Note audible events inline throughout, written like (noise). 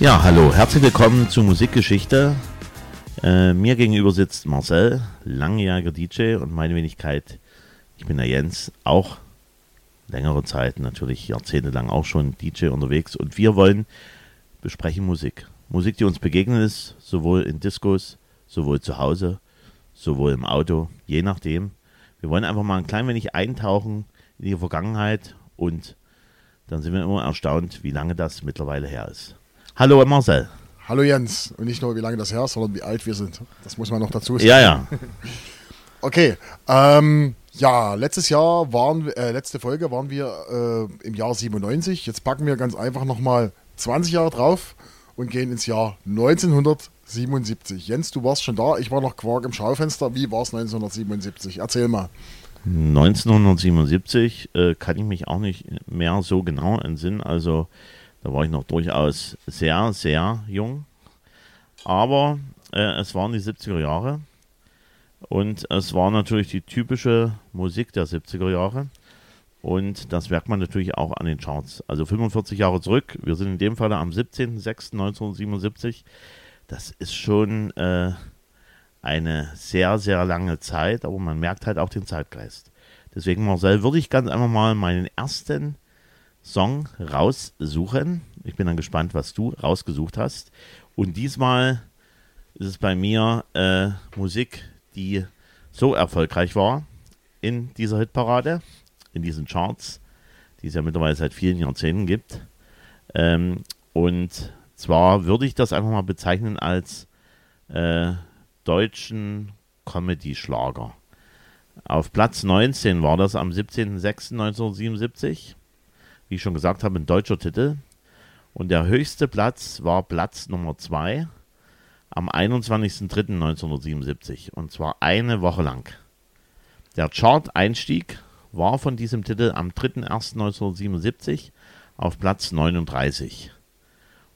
Ja, hallo, herzlich willkommen zu Musikgeschichte. Äh, mir gegenüber sitzt Marcel, langjähriger DJ und meine Wenigkeit, ich bin der Jens, auch längere Zeit, natürlich jahrzehntelang auch schon DJ unterwegs und wir wollen besprechen Musik. Musik, die uns begegnet ist, sowohl in Discos, sowohl zu Hause, sowohl im Auto, je nachdem. Wir wollen einfach mal ein klein wenig eintauchen in die Vergangenheit und dann sind wir immer erstaunt, wie lange das mittlerweile her ist. Hallo Marcel. Hallo Jens. Und nicht nur, wie lange das her ist, sondern wie alt wir sind. Das muss man noch dazu sagen. Ja, ja. (laughs) okay. Ähm, ja, letztes Jahr waren, äh, letzte Folge waren wir äh, im Jahr 97. Jetzt packen wir ganz einfach nochmal 20 Jahre drauf und gehen ins Jahr 1977. Jens, du warst schon da. Ich war noch Quark im Schaufenster. Wie war es 1977? Erzähl mal. 1977 äh, kann ich mich auch nicht mehr so genau entsinnen. Also da war ich noch durchaus sehr, sehr jung. Aber äh, es waren die 70er Jahre. Und es war natürlich die typische Musik der 70er Jahre. Und das merkt man natürlich auch an den Charts. Also 45 Jahre zurück. Wir sind in dem Fall am 17.06.1977. Das ist schon äh, eine sehr, sehr lange Zeit, aber man merkt halt auch den Zeitgeist. Deswegen, Marcel, würde ich ganz einfach mal meinen ersten Song raussuchen. Ich bin dann gespannt, was du rausgesucht hast. Und diesmal ist es bei mir äh, Musik, die so erfolgreich war in dieser Hitparade, in diesen Charts, die es ja mittlerweile seit vielen Jahrzehnten gibt. Ähm, und zwar würde ich das einfach mal bezeichnen als äh, deutschen Comedy-Schlager. Auf Platz 19 war das am 17.06.1977 wie ich schon gesagt habe, ein deutscher Titel. Und der höchste Platz war Platz Nummer 2 am 21.03.1977. Und zwar eine Woche lang. Der Chart-Einstieg war von diesem Titel am 3.01.1977 auf Platz 39.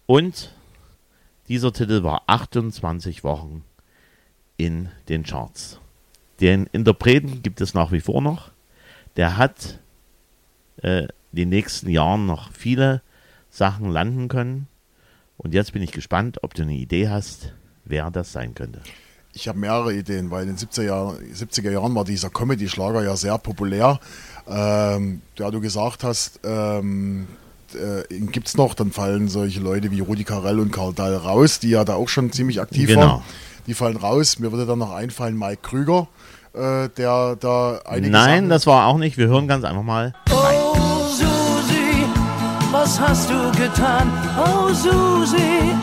Und dieser Titel war 28 Wochen in den Charts. Den Interpreten gibt es nach wie vor noch. Der hat äh, in den nächsten Jahren noch viele Sachen landen können. Und jetzt bin ich gespannt, ob du eine Idee hast, wer das sein könnte. Ich habe mehrere Ideen, weil in den 70er Jahren, 70er Jahren war dieser Comedy-Schlager ja sehr populär. Ähm, da du gesagt hast, ähm, äh, ihn gibt es noch, dann fallen solche Leute wie Rudi Carell und Karl Dahl raus, die ja da auch schon ziemlich aktiv genau. waren. Die fallen raus. Mir würde dann noch einfallen Mike Krüger, äh, der da einige Nein, Sachen das war auch nicht. Wir hören ganz einfach mal. Was hast du getan? Oh Susi,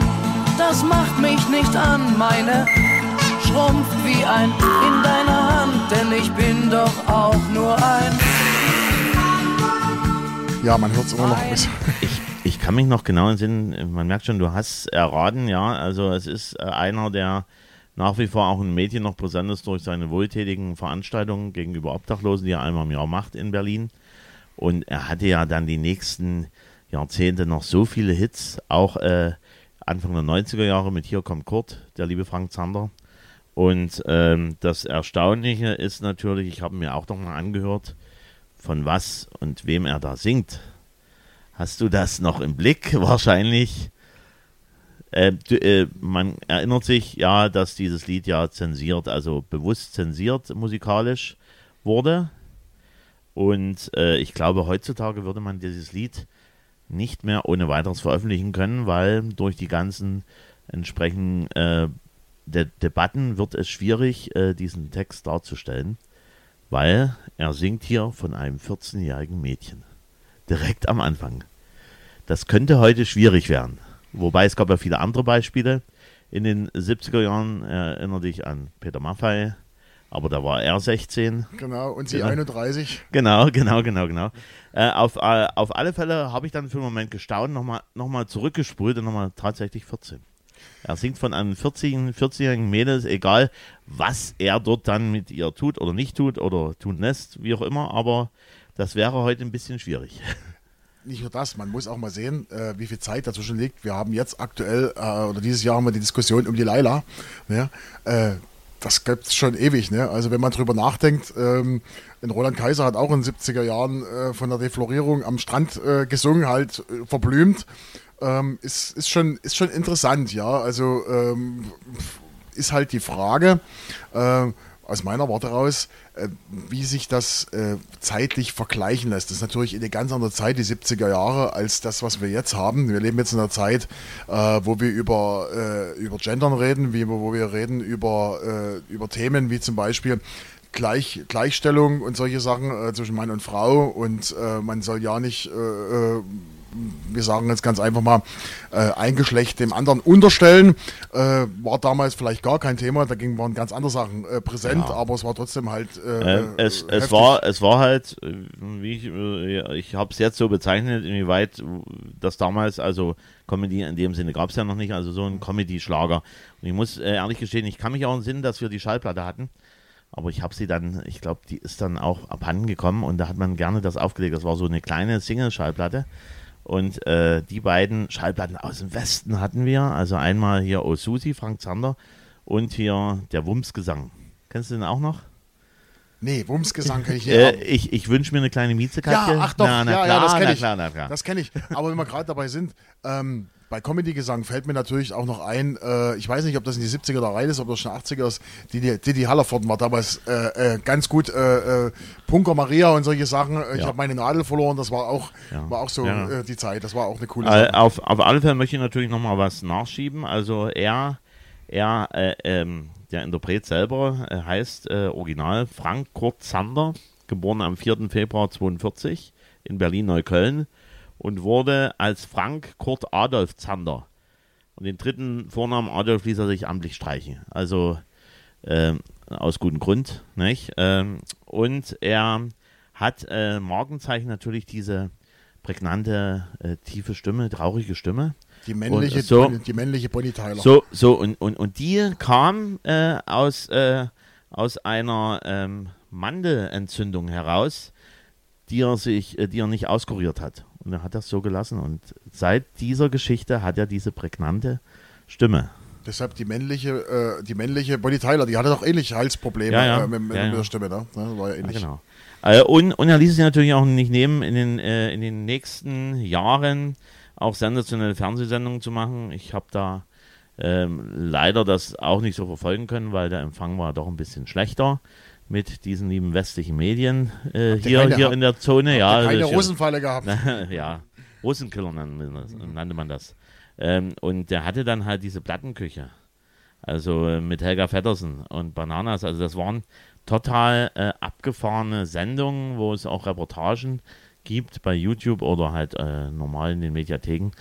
das macht mich nicht an, meine schrumpft wie ein in deiner Hand, denn ich bin doch auch nur ein. Ja, man hört es immer noch ein bisschen. Ich, ich kann mich noch genau entsinnen, man merkt schon, du hast erraten, ja, also es ist äh, einer, der nach wie vor auch ein Mädchen noch präsent ist durch seine wohltätigen Veranstaltungen gegenüber Obdachlosen, die er einmal im Jahr macht in Berlin. Und er hatte ja dann die nächsten Jahrzehnte noch so viele Hits, auch äh, Anfang der 90er Jahre mit Hier kommt Kurt, der liebe Frank Zander. Und ähm, das Erstaunliche ist natürlich, ich habe mir auch noch mal angehört, von was und wem er da singt. Hast du das noch im Blick? (laughs) Wahrscheinlich. Äh, äh, man erinnert sich ja, dass dieses Lied ja zensiert, also bewusst zensiert musikalisch wurde. Und äh, ich glaube, heutzutage würde man dieses Lied nicht mehr ohne weiteres veröffentlichen können, weil durch die ganzen entsprechenden äh, De Debatten wird es schwierig, äh, diesen Text darzustellen, weil er singt hier von einem 14-jährigen Mädchen. Direkt am Anfang. Das könnte heute schwierig werden. Wobei es gab ja viele andere Beispiele. In den 70er Jahren erinnere dich an Peter Maffay, aber da war er 16. Genau, und sie genau. 31. Genau, genau, genau, genau. Äh, auf, äh, auf alle Fälle habe ich dann für einen Moment gestaunt, nochmal noch mal zurückgespult und nochmal tatsächlich 14. Er singt von einem 14, 14-jährigen Mädels, egal was er dort dann mit ihr tut oder nicht tut oder tun lässt, wie auch immer, aber das wäre heute ein bisschen schwierig. (laughs) Nicht nur das, man muss auch mal sehen, äh, wie viel Zeit dazwischen liegt. Wir haben jetzt aktuell, äh, oder dieses Jahr haben wir die Diskussion um die Laila. Ja, äh, das gibt es schon ewig. Ne? Also wenn man drüber nachdenkt, ähm, Roland Kaiser hat auch in den 70er Jahren äh, von der Deflorierung am Strand äh, gesungen, halt äh, verblümt. ähm, ist, ist, schon, ist schon interessant, ja. Also ähm, ist halt die Frage, äh, aus meiner Warte raus, äh, wie sich das äh, zeitlich vergleichen lässt. Das ist natürlich eine ganz andere Zeit, die 70er Jahre, als das, was wir jetzt haben. Wir leben jetzt in einer Zeit, äh, wo wir über, über Gendern reden, wo wir reden über, über Themen wie zum Beispiel Gleich, Gleichstellung und solche Sachen zwischen Mann und Frau und man soll ja nicht wir sagen jetzt ganz einfach mal, äh, ein Geschlecht dem anderen unterstellen. Äh, war damals vielleicht gar kein Thema, da waren ganz andere Sachen äh, präsent, ja. aber es war trotzdem halt. Äh, ähm, es, es, war, es war halt, äh, wie ich, äh, ich habe es jetzt so bezeichnet, inwieweit das damals, also Comedy in dem Sinne gab es ja noch nicht, also so ein Comedy-Schlager. Und ich muss ehrlich gestehen, ich kann mich auch entsinnen, dass wir die Schallplatte hatten. Aber ich habe sie dann, ich glaube, die ist dann auch abhanden gekommen und da hat man gerne das aufgelegt. Das war so eine kleine Single-Schallplatte. Und äh, die beiden Schallplatten aus dem Westen hatten wir. Also einmal hier Osusi, Frank Zander und hier der Wumsgesang. Kennst du den auch noch? Nee, Wumsgesang kenne ich hier. Äh, ich ich wünsche mir eine kleine Miezekatze. Ja, ach doch, na, na ja, klar, ja, das kenne ich. Klar, das kenne ich. Aber wenn wir gerade dabei sind, ähm, bei Comedy-Gesang fällt mir natürlich auch noch ein, äh, ich weiß nicht, ob das in die 70er da rein ist, ob das schon 80er ist, Didi, Didi Hallerford war damals äh, äh, ganz gut, äh, äh, Punker Maria und solche Sachen. Äh, ich ja. habe meine Nadel verloren, das war auch, ja. war auch so ja. die Zeit, das war auch eine coole Sache. Auf, auf alle Fälle möchte ich natürlich nochmal was nachschieben. Also er, er ähm, der Interpret selber heißt original Frank Kurt Zander, geboren am 4. Februar 42 in Berlin-Neukölln und wurde als Frank Kurt Adolf Zander. Und den dritten Vornamen Adolf ließ er sich amtlich streichen. Also ähm, aus gutem Grund. Nicht? Ähm, und er hat äh, Markenzeichen natürlich diese prägnante, äh, tiefe Stimme, traurige Stimme. Die männliche, so, die männliche Bonnie Tyler. So, so und, und, und die kam äh, aus, äh, aus einer ähm, Mandelentzündung heraus, die er sich, äh, die er nicht auskuriert hat. Und er hat das so gelassen. Und seit dieser Geschichte hat er diese prägnante Stimme. Deshalb die männliche, äh, die männliche Bonnie Tyler, die hatte doch ähnlich Halsprobleme ja, ja. Äh, mit, mit, ja, der Stimme, ne? Das war ja ähnlich. genau. Äh, und, und er ließ es sich natürlich auch nicht nehmen, in den, äh, in den nächsten Jahren auch sensationelle Fernsehsendungen zu machen. Ich habe da ähm, leider das auch nicht so verfolgen können, weil der Empfang war doch ein bisschen schlechter mit diesen lieben westlichen Medien äh, hier, keine, hier in der Zone. Ja, keine Rosenfalle gehabt. (laughs) ja, Rosenkiller nannte man das. Ähm, und der hatte dann halt diese Plattenküche. Also äh, mit Helga Feddersen und Bananas. Also das waren total äh, abgefahrene Sendungen, wo es auch Reportagen gibt bei YouTube oder halt äh, normal in den Mediatheken,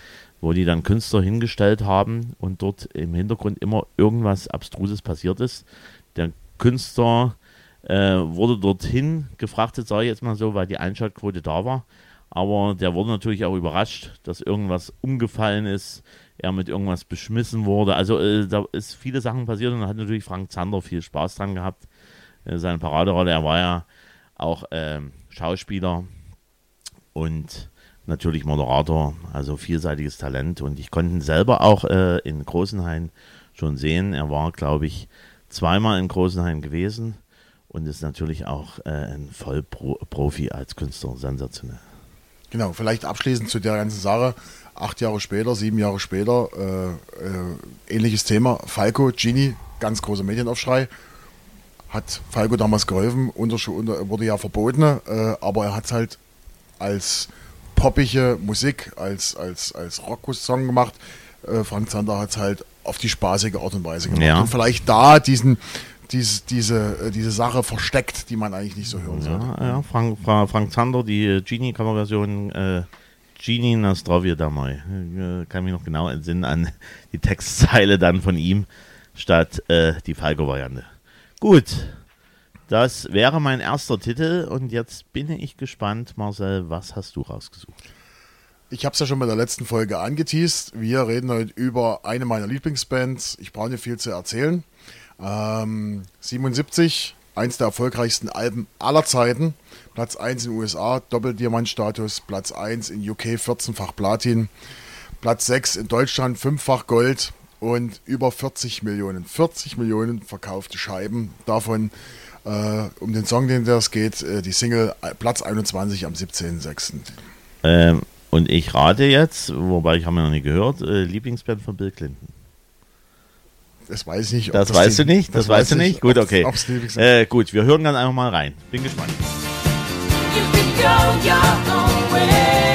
wo die dann Künstler hingestellt haben und dort im Hintergrund immer irgendwas Abstruses passiert ist. Der Künstler wurde dorthin gefrachtet, sage ich jetzt mal so, weil die Einschaltquote da war. Aber der wurde natürlich auch überrascht, dass irgendwas umgefallen ist, er mit irgendwas beschmissen wurde. Also äh, da ist viele Sachen passiert und da hat natürlich Frank Zander viel Spaß dran gehabt. Äh, seine Paraderolle, er war ja auch ähm, Schauspieler und natürlich Moderator, also vielseitiges Talent. Und ich konnte ihn selber auch äh, in Großenhain schon sehen. Er war, glaube ich, zweimal in Großenhain gewesen und ist natürlich auch äh, ein Vollprofi als Künstler, sensationell. Genau, vielleicht abschließend zu der ganzen Sache. Acht Jahre später, sieben Jahre später, äh, äh, ähnliches Thema. Falco, Genie, ganz großer Medienaufschrei. Hat Falco damals geholfen, unter, unter, wurde ja verboten, äh, aber er hat es halt als poppige Musik, als, als, als Rock-Song gemacht. Äh, Frank Zander hat es halt auf die spaßige Art und Weise gemacht. Ja. Und vielleicht da diesen, diese, diese, äh, diese Sache versteckt, die man eigentlich nicht so hören sollte. Ja, ja Frank, Frank Zander, die Genie-Coverversion äh, Genie Nastrovje damals. Äh, kann mich noch genau entsinnen an die Textzeile dann von ihm statt äh, die Falco-Variante. Gut, das wäre mein erster Titel und jetzt bin ich gespannt, Marcel, was hast du rausgesucht? Ich habe es ja schon bei der letzten Folge angeteased. Wir reden heute über eine meiner Lieblingsbands. Ich brauche nicht viel zu erzählen. Ähm, 77, eins der erfolgreichsten Alben aller Zeiten. Platz 1 in den USA, Doppeldiamantstatus. Platz 1 in UK, 14-fach Platin. Platz 6 in Deutschland, 5-fach Gold und über 40 Millionen. 40 Millionen verkaufte Scheiben. Davon äh, um den Song, den das geht, äh, die Single äh, Platz 21 am 17.06. Ähm, Und ich rate jetzt, wobei ich habe noch nie gehört, äh, Lieblingsband von Bill Clinton. Das weiß ich nicht. Das, das weißt du nicht? Das, das weißt du nicht? Gut, okay. Äh, gut, wir hören ganz einfach mal rein. Bin gespannt. You can go your own way.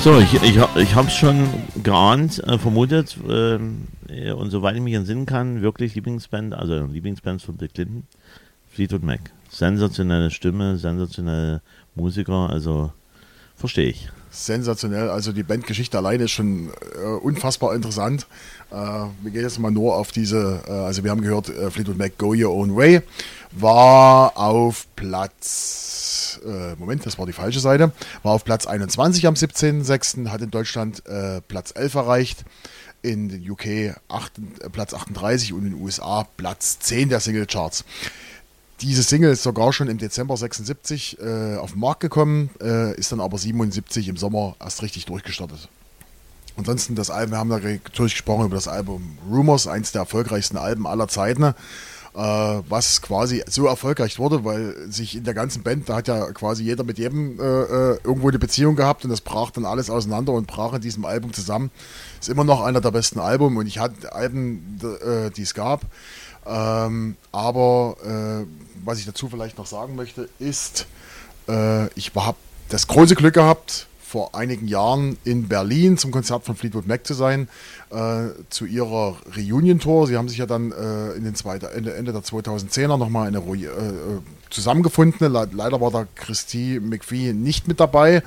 So, ich, ich, ich habe es schon geahnt, äh, vermutet äh, und soweit ich mich entsinnen kann, wirklich Lieblingsband, also Lieblingsband von Bill Clinton, Fleetwood Mac. Sensationelle Stimme, sensationelle Musiker, also verstehe ich. Sensationell, also die Bandgeschichte alleine ist schon äh, unfassbar interessant. Äh, wir gehen jetzt mal nur auf diese, äh, also wir haben gehört, äh, Fleetwood Mac Go Your Own Way war auf Platz äh, Moment, das war die falsche Seite, war auf Platz 21 am 17.06., hat in Deutschland äh, Platz 11 erreicht, in den UK 8, äh, Platz 38 und in den USA Platz 10 der Singlecharts. Diese Single ist sogar schon im Dezember 76 äh, auf den Markt gekommen, äh, ist dann aber 77 im Sommer erst richtig durchgestartet. Ansonsten das Album, wir haben da natürlich gesprochen über das Album Rumors, eins der erfolgreichsten Alben aller Zeiten äh, was quasi so erfolgreich wurde, weil sich in der ganzen Band, da hat ja quasi jeder mit jedem äh, äh, irgendwo eine Beziehung gehabt und das brach dann alles auseinander und brach in diesem Album zusammen. Ist immer noch einer der besten Alben und ich hatte Alben, äh, die es gab. Ähm, aber äh, was ich dazu vielleicht noch sagen möchte, ist, äh, ich habe das große Glück gehabt, vor einigen Jahren in Berlin zum Konzert von Fleetwood Mac zu sein, äh, zu ihrer Reunion-Tour. Sie haben sich ja dann äh, in den zweite, Ende, Ende der 2010er nochmal eine äh, zusammengefunden. Le leider war da Christy McVie nicht mit dabei,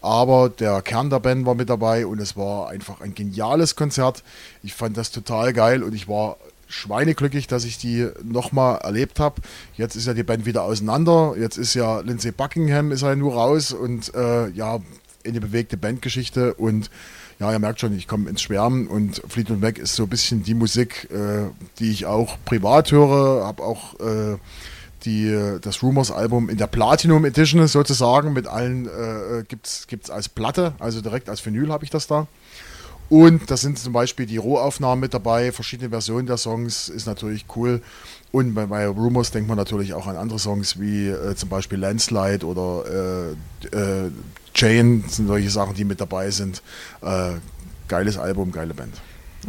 aber der Kern der Band war mit dabei und es war einfach ein geniales Konzert. Ich fand das total geil und ich war schweineglücklich, dass ich die nochmal erlebt habe. Jetzt ist ja die Band wieder auseinander. Jetzt ist ja Lindsay Buckingham ist ja nur raus und äh, ja, eine bewegte Bandgeschichte und ja, ihr merkt schon, ich komme ins Schwärmen und Fleetwood Mac ist so ein bisschen die Musik, äh, die ich auch privat höre, habe auch äh, die, das Rumors-Album in der Platinum Edition sozusagen mit allen, äh, gibt es als Platte, also direkt als Vinyl habe ich das da. Und da sind zum Beispiel die Rohaufnahmen mit dabei, verschiedene Versionen der Songs, ist natürlich cool. Und bei, bei Rumors denkt man natürlich auch an andere Songs wie äh, zum Beispiel Landslide oder äh, äh, Chain sind solche Sachen, die mit dabei sind. Äh, geiles Album, geile Band.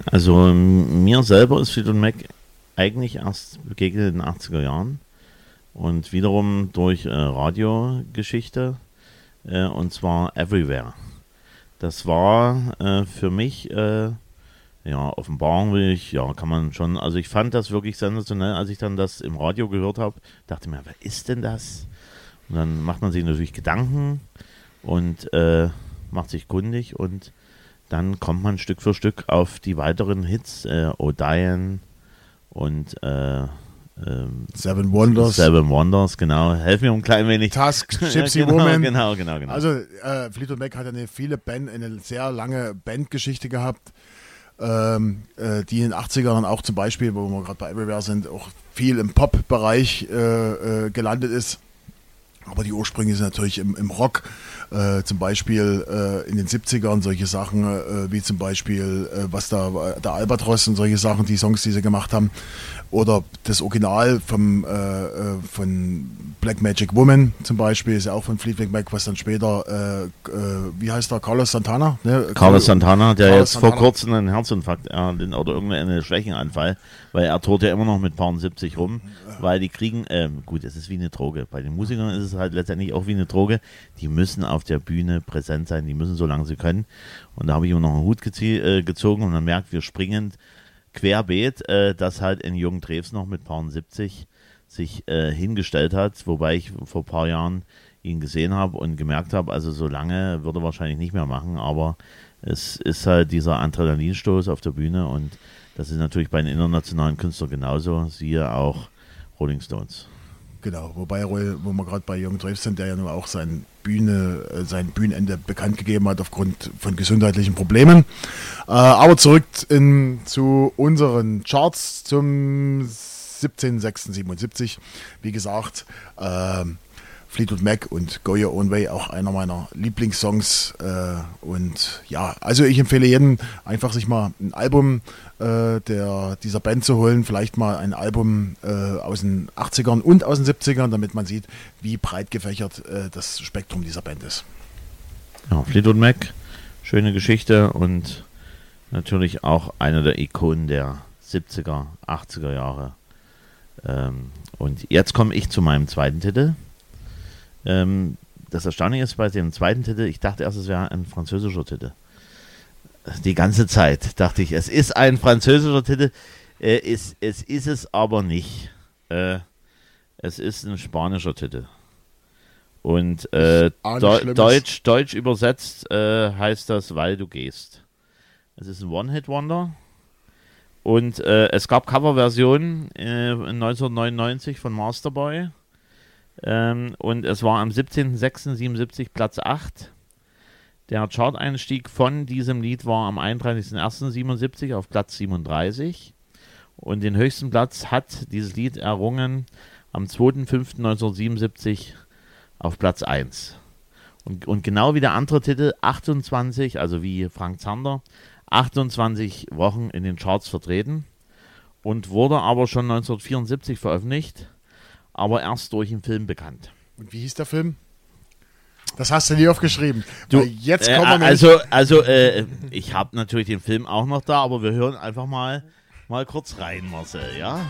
Also mir selber ist Fleetwood Mac eigentlich erst begegnet in den 80er Jahren und wiederum durch äh, Radiogeschichte äh, und zwar Everywhere. Das war äh, für mich, äh, ja, Offenbarung will ich, ja, kann man schon, also ich fand das wirklich sensationell, als ich dann das im Radio gehört habe, dachte mir, wer ist denn das? Und dann macht man sich natürlich Gedanken und äh, macht sich kundig und dann kommt man Stück für Stück auf die weiteren Hits, äh, O'Diane und äh, ähm, Seven Wonders. Seven Wonders, genau. Helf mir um ein klein wenig. Tusk, (laughs) Gypsy genau, Woman. Genau, genau, genau. Also äh, Fleetwood Mac hat eine viele Band, eine sehr lange Bandgeschichte gehabt, ähm, äh, die in den 80ern auch zum Beispiel, wo wir gerade bei Everywhere sind, auch viel im Pop-Bereich äh, äh gelandet ist. Aber die Ursprünge sind natürlich im, im Rock. Äh, zum Beispiel äh, in den 70ern solche Sachen, äh, wie zum Beispiel, äh, was da, der Albatross und solche Sachen, die Songs, die sie gemacht haben. Oder das Original vom, äh, äh, von Black Magic Woman zum Beispiel, ist ja auch von Fleetwood Mac, was dann später, wie heißt der, Carlos Santana? Ne? Carlos Santana, der Carlos jetzt Santana. vor kurzem einen Herzinfarkt oder irgendeinen Schwächenanfall, weil er tourt ja immer noch mit Paar 70 rum, weil die kriegen, ähm, gut, es ist wie eine Droge. Bei den Musikern ist es halt letztendlich auch wie eine Droge. Die müssen auf der Bühne präsent sein, die müssen so lange sie können. Und da habe ich immer noch einen Hut äh, gezogen und man merkt, wir springen querbeet, äh, dass halt in Jürgen Drews noch mit Paar 70 sich äh, hingestellt hat, wobei ich vor ein paar Jahren ihn gesehen habe und gemerkt habe, also so lange würde er wahrscheinlich nicht mehr machen, aber es ist halt dieser Adrenalinstoß auf der Bühne und das ist natürlich bei den internationalen Künstlern genauso, siehe auch Rolling Stones. Genau, wobei, wo wir gerade bei Jürgen Drews sind, der ja nun auch sein, Bühne, äh, sein Bühnenende bekannt gegeben hat aufgrund von gesundheitlichen Problemen. Äh, aber zurück in, zu unseren Charts zum 17.06.77. Wie gesagt, äh, Fleetwood Mac und Go Your Own Way, auch einer meiner Lieblingssongs. Äh, und ja, also ich empfehle jedem einfach sich mal ein Album äh, der, dieser Band zu holen, vielleicht mal ein Album äh, aus den 80ern und aus den 70ern, damit man sieht, wie breit gefächert äh, das Spektrum dieser Band ist. Ja, Fleetwood Mac, schöne Geschichte und natürlich auch einer der Ikonen der 70er, 80er Jahre. Ähm, und jetzt komme ich zu meinem zweiten Titel. Ähm, das Erstaunliche ist bei dem zweiten Titel, ich dachte erst, es wäre ein französischer Titel. Die ganze Zeit dachte ich, es ist ein französischer Titel. Äh, es, es ist es aber nicht. Äh, es ist ein spanischer Titel. Und äh, Deu Deutsch, Deutsch übersetzt äh, heißt das, weil du gehst. Es ist ein One-Hit-Wonder. Und äh, es gab Coverversionen äh, 1999 von Masterboy. Ähm, und es war am 17.06.77 Platz 8. Der Chart-Einstieg von diesem Lied war am 31.01.77 auf Platz 37. Und den höchsten Platz hat dieses Lied errungen am 2.05.1977 auf Platz 1. Und, und genau wie der andere Titel, 28, also wie Frank Zander, 28 Wochen in den Charts vertreten und wurde aber schon 1974 veröffentlicht, aber erst durch den Film bekannt. Und wie hieß der Film? Das hast du nie aufgeschrieben. Du, jetzt kommen äh, wir also, also äh, ich habe natürlich den Film auch noch da, aber wir hören einfach mal, mal kurz rein, Marcel, ja?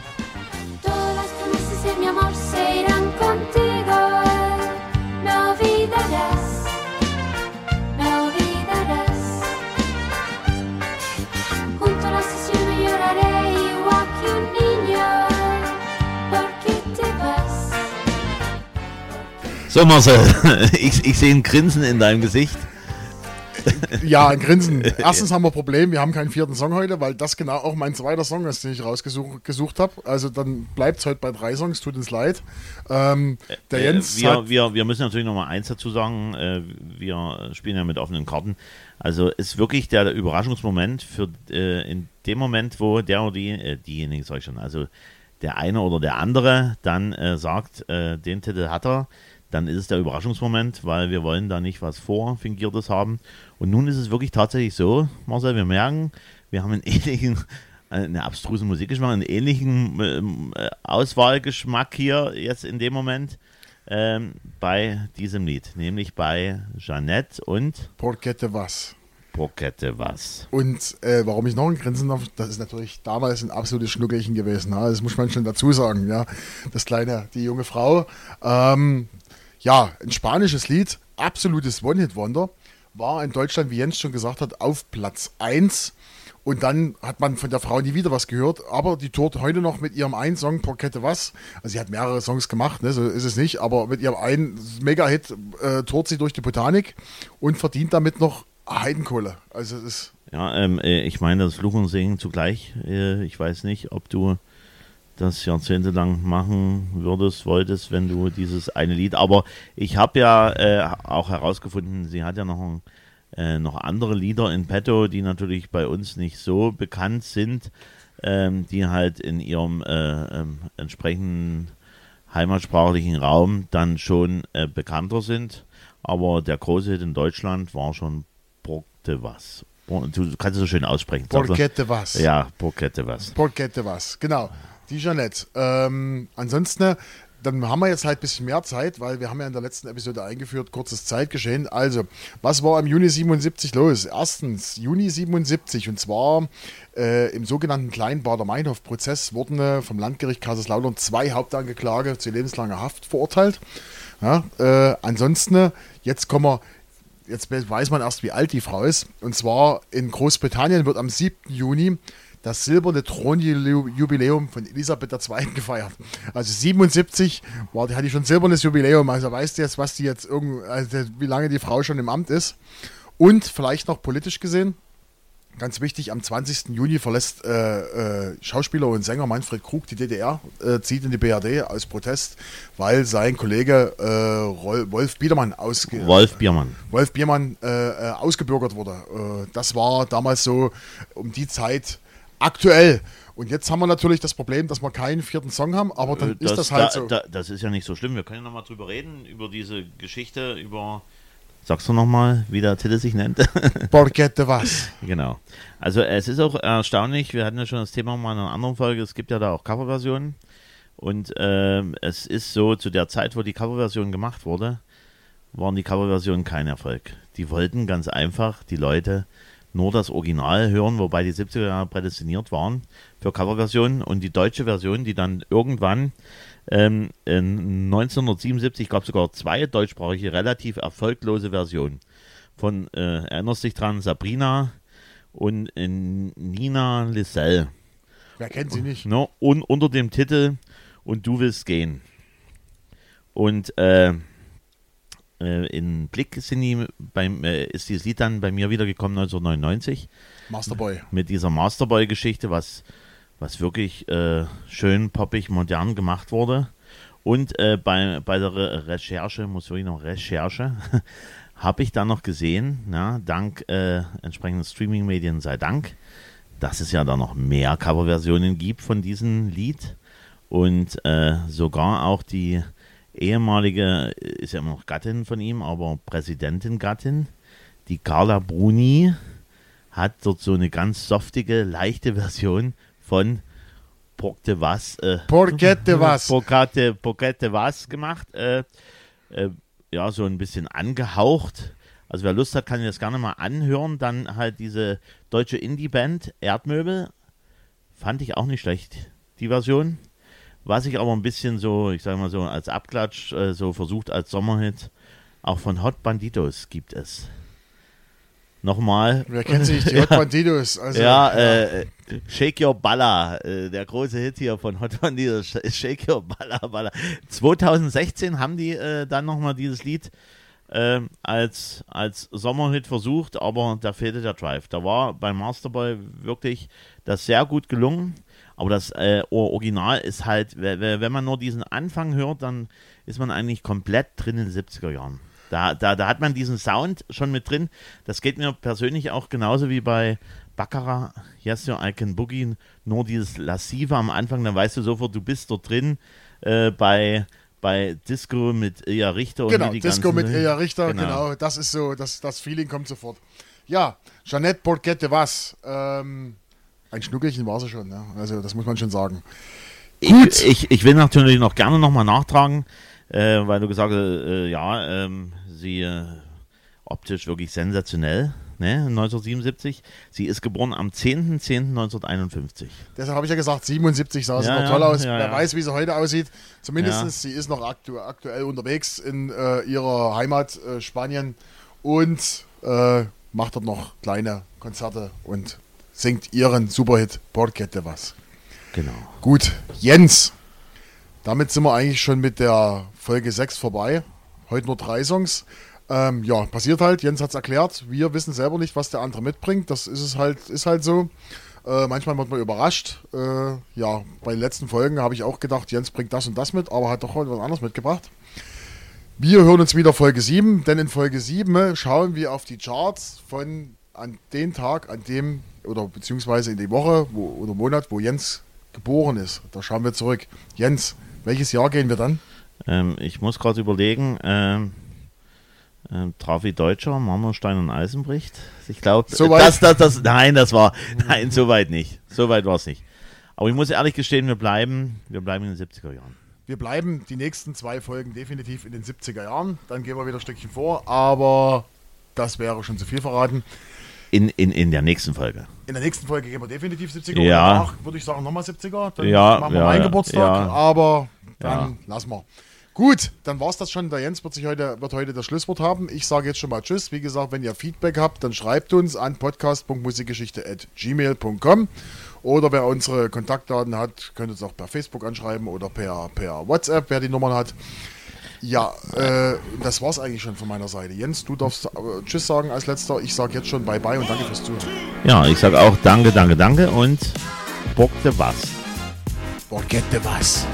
So Marcel, (laughs) ich, ich sehe ein Grinsen in deinem Gesicht. Ja, ein Grinsen. (laughs) Erstens haben wir ein Problem, wir haben keinen vierten Song heute, weil das genau auch mein zweiter Song ist, den ich rausgesucht habe. Also dann bleibt es heute bei drei Songs, tut uns leid. Ähm, der äh, Jens wir, wir, wir müssen natürlich noch mal eins dazu sagen, äh, wir spielen ja mit offenen Karten. Also ist wirklich der, Überraschungsmoment für äh, in dem Moment, wo der oder die, äh, diejenigen sag ich schon, also der eine oder der andere dann äh, sagt, äh, den Titel hat er, dann ist es der Überraschungsmoment, weil wir wollen da nicht was vorfingiertes haben. Und nun ist es wirklich tatsächlich so, Marcel, wir merken, wir haben einen (laughs) ähnlichen, eine abstruse Musikgeschmack, einen ähnlichen ähm, äh, Auswahlgeschmack hier jetzt in dem Moment ähm, bei diesem Lied, nämlich bei Jeannette und Porquete was. Porquete was. Und äh, warum ich noch ein Grinsen darf, das ist natürlich damals ein absolutes Schnuckelchen gewesen. Ja? Das muss man schon dazu sagen. Ja? Das kleine, die junge Frau. Ähm, ja, ein spanisches Lied, absolutes One-Hit-Wonder, war in Deutschland, wie Jens schon gesagt hat, auf Platz 1. Und dann hat man von der Frau nie wieder was gehört. Aber die tourt heute noch mit ihrem einen Song Porkette Was. Also sie hat mehrere Songs gemacht, ne? so ist es nicht. Aber mit ihrem einen Mega-Hit äh, tourt sie durch die Botanik und verdient damit noch Heidenkohle. Also es ist. Ja, ähm, äh, ich meine, das Fluch und Singen zugleich. Äh, ich weiß nicht, ob du das jahrzehntelang machen würdest, wolltest, wenn du dieses eine Lied. Aber ich habe ja äh, auch herausgefunden, sie hat ja noch, ein, äh, noch andere Lieder in petto, die natürlich bei uns nicht so bekannt sind, ähm, die halt in ihrem äh, ähm, entsprechenden heimatsprachlichen Raum dann schon äh, bekannter sind. Aber der große Hit in Deutschland war schon Brockte was. Du kannst es so schön aussprechen. Porkette was. Ja, Porkette was. Porkette was, genau. Die Jeanette. Ähm, ansonsten, dann haben wir jetzt halt ein bisschen mehr Zeit, weil wir haben ja in der letzten Episode eingeführt, kurzes Zeitgeschehen. Also, was war im Juni 77 los? Erstens, Juni 77 und zwar äh, im sogenannten kleinen Bader-Meinhof-Prozess wurden äh, vom Landgericht Kaiserslautern zwei Hauptangeklage zu lebenslanger Haft verurteilt. Ja, äh, ansonsten, jetzt kommen wir jetzt weiß man erst, wie alt die Frau ist. Und zwar in Großbritannien wird am 7. Juni das silberne Thronjubiläum von Elisabeth II. gefeiert. Also 77 war, die hatte ich schon silbernes Jubiläum. Also weißt du jetzt, was die jetzt irgend, also wie lange die Frau schon im Amt ist. Und vielleicht noch politisch gesehen, ganz wichtig, am 20. Juni verlässt äh, äh, Schauspieler und Sänger Manfred Krug die DDR, äh, zieht in die BRD aus Protest, weil sein Kollege äh, Wolf Biedermann ausge Wolf Biermann. Wolf Biermann äh, äh, ausgebürgert wurde. das war damals so um die Zeit aktuell. Und jetzt haben wir natürlich das Problem, dass wir keinen vierten Song haben, aber dann Äh, ist das halt da, so. Da, das ist ja nicht so schlimm. Wir können ja nochmal drüber reden, über diese Geschichte, über. Sagst du nochmal, wie der Titel sich nennt? (laughs) Borgette was? genau. Also, es ist auch erstaunlich, wir hatten ja schon das Thema mal in einer anderen Folge, es gibt ja da auch Coverversionen. Und ähm, es ist so, zu der Zeit, wo die Coverversion gemacht wurde, waren die Coverversionen kein Erfolg. Die wollten ganz einfach die Leute nur das Original hören, wobei die 70er Jahre prädestiniert waren für Coverversionen und die deutsche Version, die dann irgendwann ähm, in 1977 gab es sogar zwei deutschsprachige, relativ erfolglose Versionen. Von, äh, erinnerst dich dran, Sabrina und äh, Nina Lissell. Wer kennt sie nicht? Ne? Und unter dem Titel Und du willst gehen. Und äh, äh, in Blick sind die beim, äh, ist dieses Lied dann bei mir wiedergekommen 1999 Masterboy. mit dieser Masterboy-Geschichte, was, was wirklich äh, schön poppig, modern gemacht wurde. Und äh, bei, bei der Re Recherche, muss wirklich noch Recherche, (laughs) habe ich dann noch gesehen, na, dank äh, entsprechenden Streaming-Medien sei Dank, dass es ja da noch mehr Coverversionen gibt von diesem Lied. Und äh, sogar auch die ehemalige, ist ja immer noch Gattin von ihm, aber Präsidentin-Gattin, die Carla Bruni, hat dort so eine ganz softige, leichte Version von Porte was, äh, Borgette (laughs) was? Porcate, Porcate was gemacht. Äh, äh, ja, so ein bisschen angehaucht. Also wer Lust hat, kann das gerne mal anhören. Dann halt diese deutsche Indie-Band Erdmöbel. Fand ich auch nicht schlecht, die Version. Was ich aber ein bisschen so, ich sage mal so, als Abklatsch, äh, so versucht als Sommerhit, auch von Hot Banditos gibt es. Nochmal. Wer kennt sie nicht? (laughs) Die Hot Banditos. Also, Ja, äh, Shake Your Balla, äh, der große Hit hier von Hot Banditos, Sh- Shake Your Balla Balla. 2016 haben die äh, dann nochmal dieses Lied äh, als, als Sommerhit versucht, aber da fehlte der Drive. Da war bei Masterboy wirklich das sehr gut gelungen, aber das äh, Or- Original ist halt, wenn man nur diesen Anfang hört, dann ist man eigentlich komplett drin in den 70er Jahren. Da, da, da hat man diesen Sound schon mit drin. Das geht mir persönlich auch genauso wie bei Baccarat, Yes, Your I Can Boogie, nur dieses Lassive am Anfang, dann weißt du sofort, du bist dort drin. Äh, bei, bei Disco mit Ilja Richter und Genau, wie die Disco mit Ilja Richter, Genau. genau. Das ist so, das, das Feeling kommt sofort. Ja, Jeanette Borgette was? Ähm, ein Schnuckelchen war sie schon, ne? Also das muss man schon sagen. Gut. Ich, ich, ich will natürlich noch gerne nochmal nachtragen, äh, weil du gesagt hast, äh, ja, ähm, sie äh, optisch wirklich sensationell, ne, 1977. Sie ist geboren am 10.10.1951. Deshalb habe ich ja gesagt, 77 sah sie Ja, noch toll aus. ja, Wer weiß, wie sie heute aussieht. Zumindest sie ist noch aktu aktuell unterwegs in äh, ihrer Heimat äh, Spanien und äh, macht dort noch kleine Konzerte und singt ihren Superhit Porquete was. Genau. Gut, Jens. Damit sind wir eigentlich schon mit der Folge 6 vorbei. Heute nur drei Songs. Ähm, ja, passiert halt. Jens hat es erklärt. Wir wissen selber nicht, was der andere mitbringt. Das ist es halt, ist halt so. Äh, manchmal wird man überrascht. Äh, ja, bei den letzten Folgen habe ich auch gedacht, Jens bringt das und das mit, aber hat doch heute was anderes mitgebracht. Wir hören uns wieder Folge 7, denn in Folge 7 äh, schauen wir auf die Charts von an den Tag, an dem, oder beziehungsweise in die Woche wo, oder Monat, wo Jens geboren ist. Da schauen wir zurück. Jens, welches Jahr gehen wir dann? Ähm, ich muss gerade überlegen, ähm, ähm, Trafi Deutscher, Marmorstein und Eisenbricht. Ich glaube, So das, das, das, nein, das war, nein, so weit nicht. So weit war es nicht. Aber ich muss ehrlich gestehen, wir bleiben, wir bleiben in den 70er Jahren. Wir bleiben die nächsten zwei Folgen definitiv in den 70er Jahren. Dann gehen wir wieder ein Stückchen vor, aber das wäre schon zu viel verraten. In, in, in der nächsten Folge. In der nächsten Folge gehen wir definitiv 70er. Ja. Danach würde ich sagen nochmal 70er. Dann Ja, machen wir ja, meinen Geburtstag. ja. Aber dann Ja. lassen wir. Gut, dann war es das schon. Der Jens wird, sich heute, wird heute das Schlusswort haben. Ich sage jetzt schon mal Tschüss. Wie gesagt, wenn ihr Feedback habt, dann schreibt uns an podcast.musikgeschichte.gmail.com oder wer unsere Kontaktdaten hat, könnt uns auch per Facebook anschreiben oder per, per WhatsApp, wer die Nummern hat. Ja, äh, das war's eigentlich schon von meiner Seite. Jens, du darfst äh, Tschüss sagen als letzter. Ich sage jetzt schon Bye-bye und danke fürs Zuhören. Ja, ich sage auch danke, danke, danke und Bock de was. Forget the was.